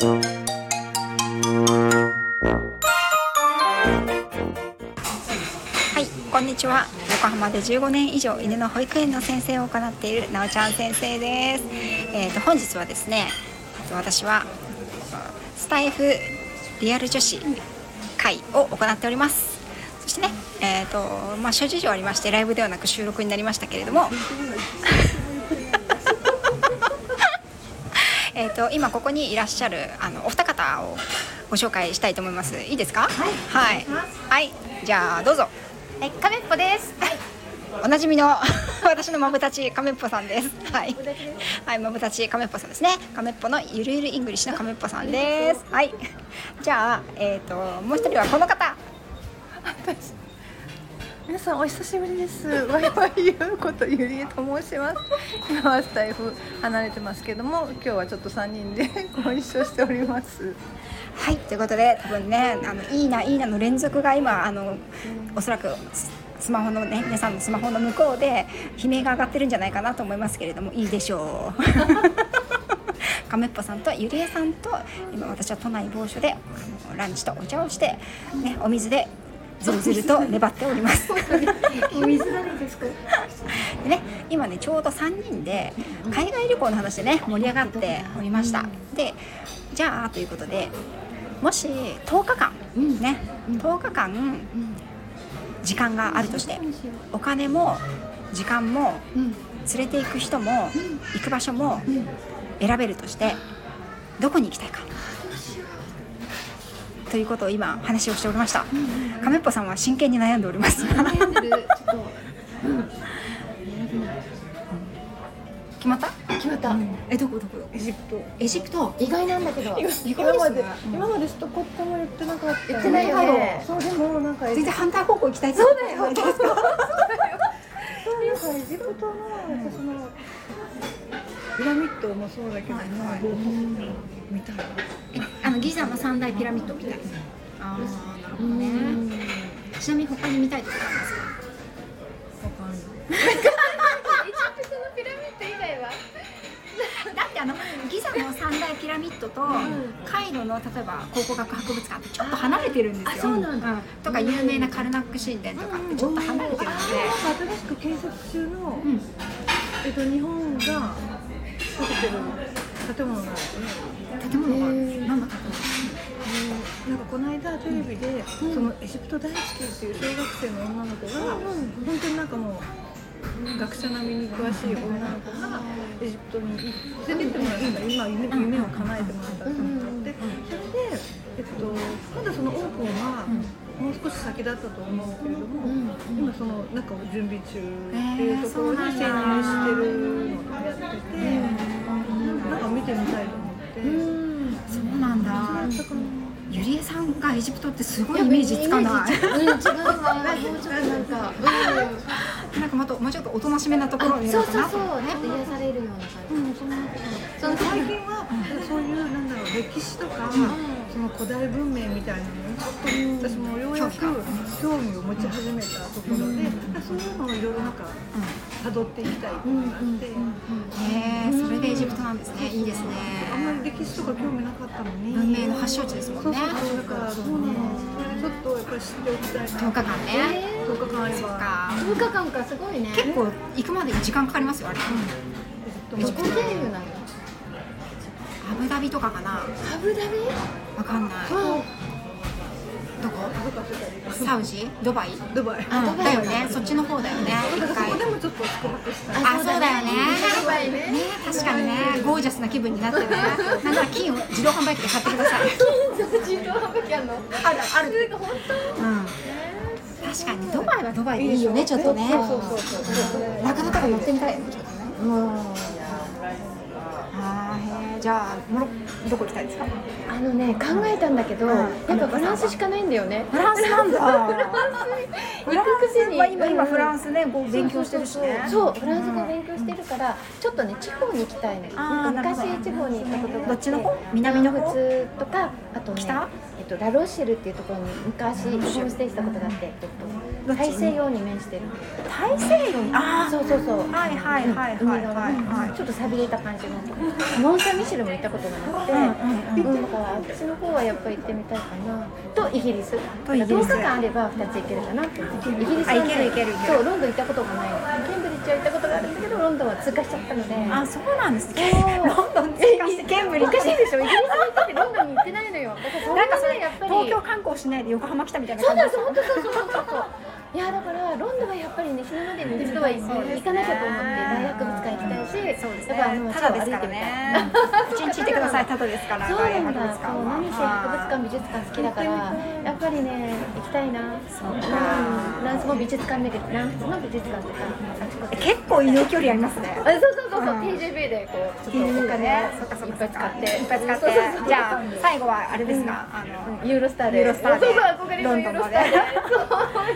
はい、こんにちは。横浜で15年以上犬の保育園の先生を行っているなおちゃん先生です。えっ、と本日はですね、えっと私はスタイフリアル女子会を行っております。そしてね、えっ、とまあ諸事情ありましてライブではなく収録になりましたけれども。えー、と今ここにいらっしゃるあのお二方をご紹介したいと思います。いいですか？はい。はい、じゃあどうぞ。はい、亀っぽです。おなじみの 私のまぶだち亀っぽさんです。はい。はいまぶだち亀っぽさんですね。亀っぽのゆるゆるイングリッシュの亀っぽさんです。はい。じゃあえっ、ともう一人はこの方皆さんお久しぶりです。ワイワイゆうことゆりえと申します。今はスタイフ離れてますけども、今日はちょっと三人で ご一緒しております。はいということで多分ねあのいいないいなの連続が今あのおそらくススマホのね皆さんのスマホの向こうで悲鳴が上がってるんじゃないかなと思いますけれどもいいでしょう。亀っぽさんとゆりえさんと今私は都内某所でランチとお茶をして、ね、お水でずるずると粘っております。お水なんですか。でね、今ねちょうど3人で海外旅行の話でね盛り上がっておりました。でじゃあということでもし10日間、ね10日間、時間があるとしてお金も時間も連れて行く人も行く場所も選べるとしてどこに行きたいか。ということを今話をしておりました。亀っぽさんは真剣に悩んでおります。悩んでる。ちょっと決まった？決まった。えどこどこ？エジプト。エジプト？意外なんだけど。今まで今までも言ってなかった。言ってないよねそうでもなんか全然反対方向行きたいそうだよ。なんかエジプトの私のピラミッドもそうだけども、みたいな。ギザの三大ピラミッドみたいな。ああ、なるほどね。ちなみに他に見たいところありますか。わかんない。だってあのギザの三大ピラミッドとカイロの例えば考古学博物館ってちょっと離れてるんですよ。あそうなんだとか有名なカルナック神殿とかってちょっと離れてるので。新しく建設中の、んえっと日本が建ててる建物なんですね。建物がなんかこの間テレビで、そのエジプト大好きっていう小学生の女の子が、本当になんかもう学者並みに詳しい女の子がエジプトに連れてってもらった今夢夢を叶えてもらったと思って、それで、えっと、まだそのオープンはもう少し先だったと思うけれども、今その中を準備中っていうところに潜入してるのをやってて、なんか見てみたいと思って。うん。そうなんだ。ゆりえさんがエジプトってすごいイメージつかない。うん、違うわ。もうちょっとなんか。なんかもっともうちょっとおとなしめなところうん。にいるかなそうそうそう。と思ってね。ちょっと癒されるような感じ。うん、そのその最近はそういうなんだろう歴史とか、その古代文明みたいな私もようやく興味を持ち始めたところで、そういうのをいろいろなんか辿っていきたいと思って、へえ、それでエジプトなんですね。いいですあんまね。り歴史とか興味なかったのに文明の発祥地ですもんね。そうそうそうだからそうなのちょっとやっぱり知っておきたい10な日間ね。10日間あればそっか。10日間かすごいね。結構行くまでに時間かかりますよあれ。エジプトどこ経由なの？アブダビとかかな。アブダビ？わかんない。どこ？サウジ？ドバイ？うんドバイだよね。そっちの方だよね。一そ回こ。でもちょっと宿泊したいあ、そうだよね。ドバイね。ね、確かにね、ゴージャスな気分になってね。なんか金を自動販売機で買ってください。自動販売機あんの？あるある。本うん。確かにドバイはドバイでいいよね、ちょっとね。そうそうそうそうなかなか乗ってみたいよね。じゃあモロどこ行きたいですか？あのね考えたんだけど、やっぱフランスしかないんだよね。フランスなんだ。フランス行くくせに。まあ今今フランススね、こう勉強してるしね。そうフランス語勉強してるからちょっとね地方に行きたいのよあーなんかなるほど昔地方に行ったことがあってどっちの方？南の方？普通とかあとね北？えっとラロッシェルっていうところに昔ホームステイしたことがあって、えっと、どっち？大西洋に面してる大西洋に？あそうそうそう。はいはいはいはいはいはい。ちょっと寂れた感じの。モンサミッシルも行ったことがなくて、だからあっちの方はやっぱり行ってみたいかな。とイギリス。とイギリス。10日間あれば2つ行けるかなってイギリスあはね行ける行ける。そうロンドン行ったことがない。のケンブリッジは行ったことがあるんだけどロンドンは通過しちゃったので。あそうなんですね。そう。ロンドン通過して。ケンブリッジ。おかしいでしょ。イギリスに行っててロンドンに行ってないのよ。だからそれねやっぱり。東京観光しないで横浜来たみたいなそう感じなんです。本当そうそうそうそういやだからロンドンはやっぱりね死ぬまでに一度は行かなきゃと思って大博物館行きたいしやっぱあのねただですからね。一日いてくださいただですからそうなんだ。そう何せ博物館美術館好きだからやっぱりね行きたいな。そうフランスも美術館巡りフランスの美術館とか結構移動距離ありますね。あそうそうそうそう、うん。TJB でこうちょっとお金そっかそっいっぱい使って。いっぱい使って。じゃあ最後はあれですか？あのユーロスターで。ユーロスターで。そうそう憧れのユーロスターで。ロそう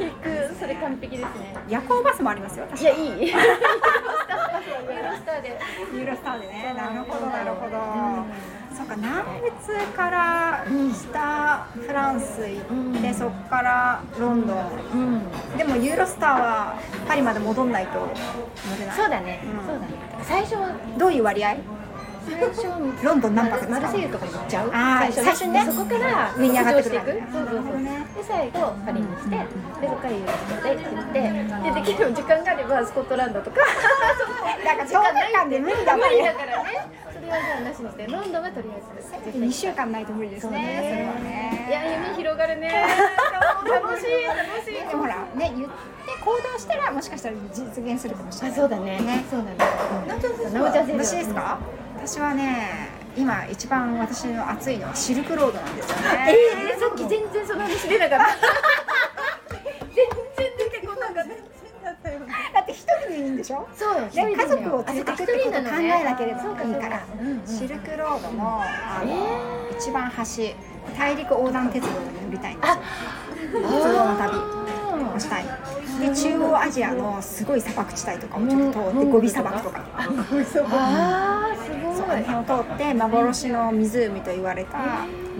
行くそれ完璧ですね。夜行バスもありますよ確いかやいい。ユーロスターで。ユーロスターでね。なるほどなるほど、うん。そっか南仏から北フランス行って、うん。そこからロンドン。うん。でもユーロスターはパリまで戻んないと乗れない。そうだね、うん。そうだね。最初はどういう割合？ロンドン何泊マルセイユとかに行っちゃう。あー最初にね。そこから上に上がっていくそうそうそう。で最後パリにしてでそこからユーロで行ってでできる時間があればスコットランドとか。なんか10日間で無理だもん無理だからね。それはじゃあなしにして。ロンドンはとりあえず。絶対2週間ないと無理ですね。それはね。いや夢広がるね。楽しい楽しい。でもほらね言って行動したらもしかしたら実現するかもしれない。あそうだね。ね。そうだね。なおちゃんなおちゃん私ですか？私はね今一番私の熱いのはシルクロードなんですよね。えー、さっき全然その話出なかった。全然出てこなかった。だって一人でいいんでしょ？そうよで家族を連れてくってことを考えなければいいからシルクロードのあの、え一番端大陸横断鉄道に乗りたいんですよ。鉄道の旅をしたいで中央アジアのすごい砂漠地帯とかをちょっと通ってうんゴビ砂漠とか。あーすごそこら辺を通って幻の湖と言われた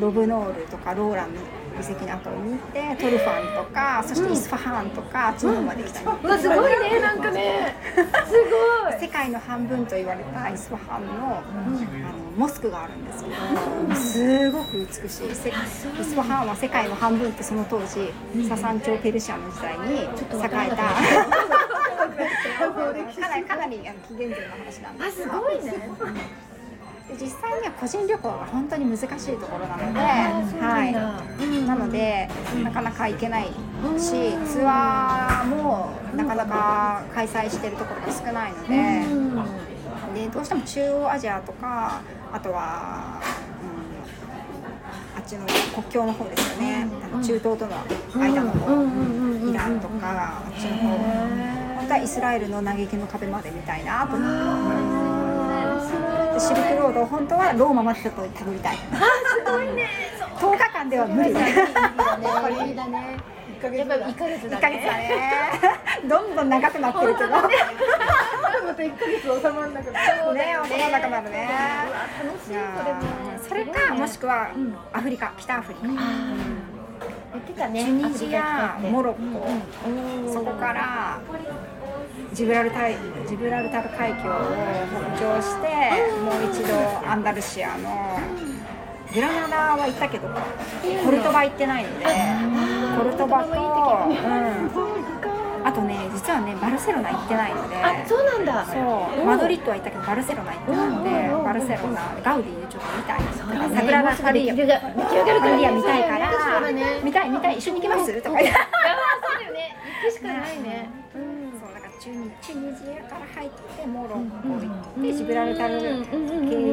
ロブノールとかローランの遺跡の後に行ってトルファンとかそしてイスファハーンとかあっちの方まで行きたい、うわすごいねなんかね。すごい。世界の半分と言われたイスファハンの,、あのモスクがあるんですけど、すごく美しい。せイスファハンは世界の半分ってその当時、ササン朝ペルシャの時代に栄えた。かなりかなりあの紀元前の話なんですあすごいね。で実際には個人旅行が本当に難しいところなので、はい、なので、なかなか行けないし、ツアーもなかなか開催してるところが少ないので、でどうしても中央アジアとか、あとは、うん、あっちの国境の方ですよね、あの中東との間の方、イランとか、あっちの方、本当はイスラエルの嘆きの壁まで見たいなと思ってます。でシルクロード本当はローマまでちょっとたどりたい。すごいね。10日間では無理。無理だねだねやっぱ1ヶ月1だヶ月だね。ね。どんどん長くなってるけど。ね、また1ヶ月収まらなくなるね大人なくなるね。楽しいそれもーそれかもしくはうんアフリカ、北アフリカ。言ってたねチュニジア、モロッコ、コそこからジブラルタルジブラルタル海峡を北上して、もう一度アンダルシアのグラナダは行ったけど、コルトバ行ってないので、コルトバと、うん、あとね、実はね、バルセロナ行ってないので。あそうなんだ。そう。マドリッドは行ったけどバルセロナ行ってないのでうんバルセロナガウディでちょっと見たい。そうだね。桜がサリア出来上がる。からリア見たいから見たい見たい。一緒に行きます？とか言って。やばそうだよね。行くしかないね。そうだからチュニジアから入ってモロッコ行ってジブラルタル経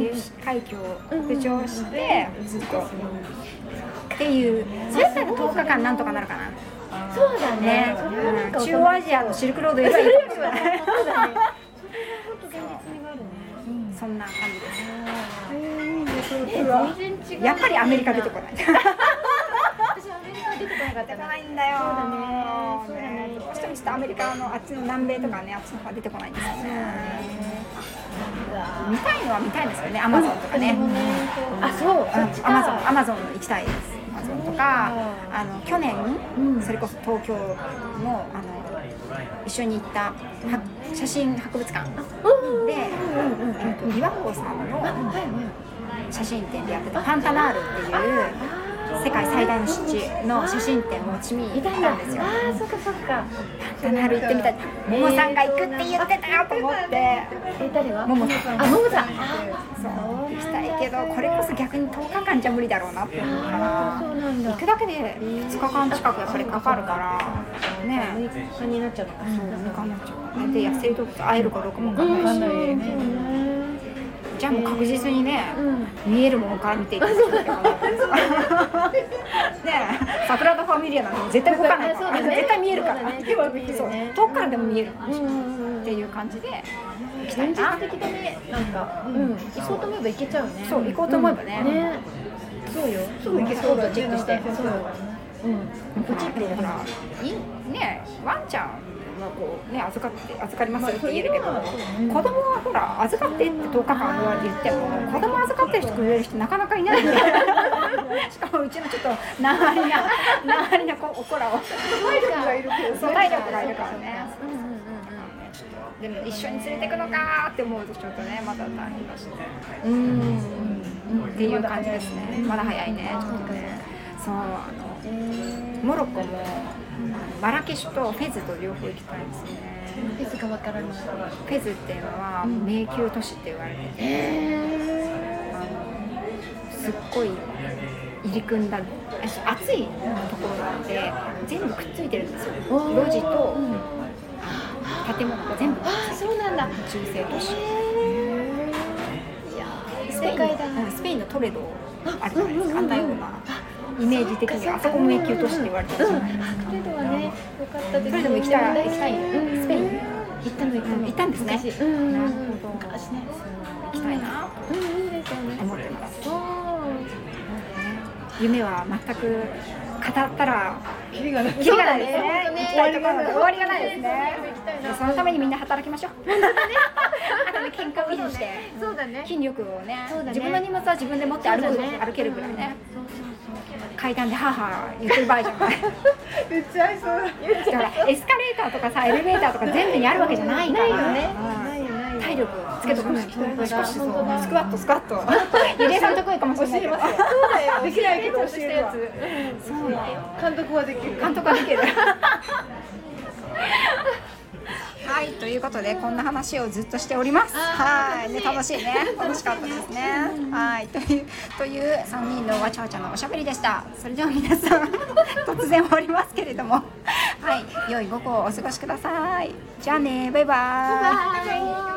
由し海峡を北上してずっと。っていうそれだったら10日間なんとかなるかな。そうだね。中央アジアのシルクロードよりはそうだね本当現実味があるね。そんな感じです。え全然違う。やっぱりアメリカ出てこない私アメリカ出てこないんだよ。そうだね。どうしてもちょっとアメリカのあっちの南米とかねあっちの方は出てこないんですよね。見たいのは見たいんですよねアマゾンとかね。あそうアマゾンかアマゾン行きたいです。アマゾンとかあの去年うん。それこそ東京のあの一緒に行ったは写真博物館。で、うんえっと琵琶湖さんの写真展でやってたパンタナールっていう世界最大の湿地の写真展を私見に行ったんですよ。ああそっかそっか。パンタナール行ってみたい。ももさんが行くって言ってたよと思って。え誰が？ももさん。あももさん。そう。行きたいけどこれこそ逆に10日間じゃ無理だろうなって思うから。そうなんだ行くだけで2日間近くやっぱりかかるから。ね6日になっちゃうのか。そう6日になっちゃう。で野生動物会えるかどうかも分かんないし、じゃあもう確実にね、うん。見えるものから見ていくっていうのがねえ桜田ファミリアなんて絶対動かないから、ね。絶対見えるから。ね。そう。ね遠くからでも見える。うんうんうん。っていう感じで行きたい現な。実的だねなんかうん。行こうと思えば行けちゃうね。そう行こうと思えばね。ね。そうよ。すぐ行けそうだチェックしてそう。うん。うちってほらいねワンちゃんはこうね預かって預かりますって言えるけど、子供はほら預かってって10日間言っても子供預かってる人くれる人なかなかいない。ん でしかもうちのちょっとなありななありな子おこらを体力がいるけどそう体力がいるからね。でも一緒に連れてくのかって思うとちょっとねまだ大変だしね。うんうんうん。っていう感じですね。まだ早いね。ちょっとね。そうあのモロッコもマラケシュとフェズと両方行きたいですね。フェスがわからないフェズっていうのは迷宮都市って言われてて、へあのすっごい入り組んだあ暑いところなんで全部くっついてるんですよ。ー。路地とうん。建物が全部ああそうなんだ。中世都市。いやースペインスペインのトレドあるじゃないですか。あんなようなイメージ的にはあそこも迷宮都市って言われてるうんじゃないですか。トレドはねよかったです。トレドも行きたい。行きたいうん。スペイン。行ったの行ったの。行ったんですね。昔うんなるほど昔ね。行きたいな。うん。いいですよねと思ってますお夢は全く語ったらキリがないキリがないですね。行きたいところ終わりがないですね。そのためにみんな働きましょうあとね。健康を維持してそうだね。筋力をね自分の荷物は自分で持って歩く、歩けるぐらいね。階段でハーハー言ってる場合じゃない。言っちゃいそう。だだからエスカレーターとかさエレベーターとか全部にあるわけじゃないから。よね。体力つけとかない。とスクワットスクワット。ゆりえさん得意かもしれないけど。できないけど教えるわ監督はできる。監督ができる。はいということでこんな話をずっとしております。はい。ね楽しい。ね。楽し かったですね。はい。というという3人のわちゃわちゃのおしゃべりでした。それでは皆さん 突然終わりますけれども。はい。良い午後をお過ごしください。じゃあね。バイバイ。バイバイ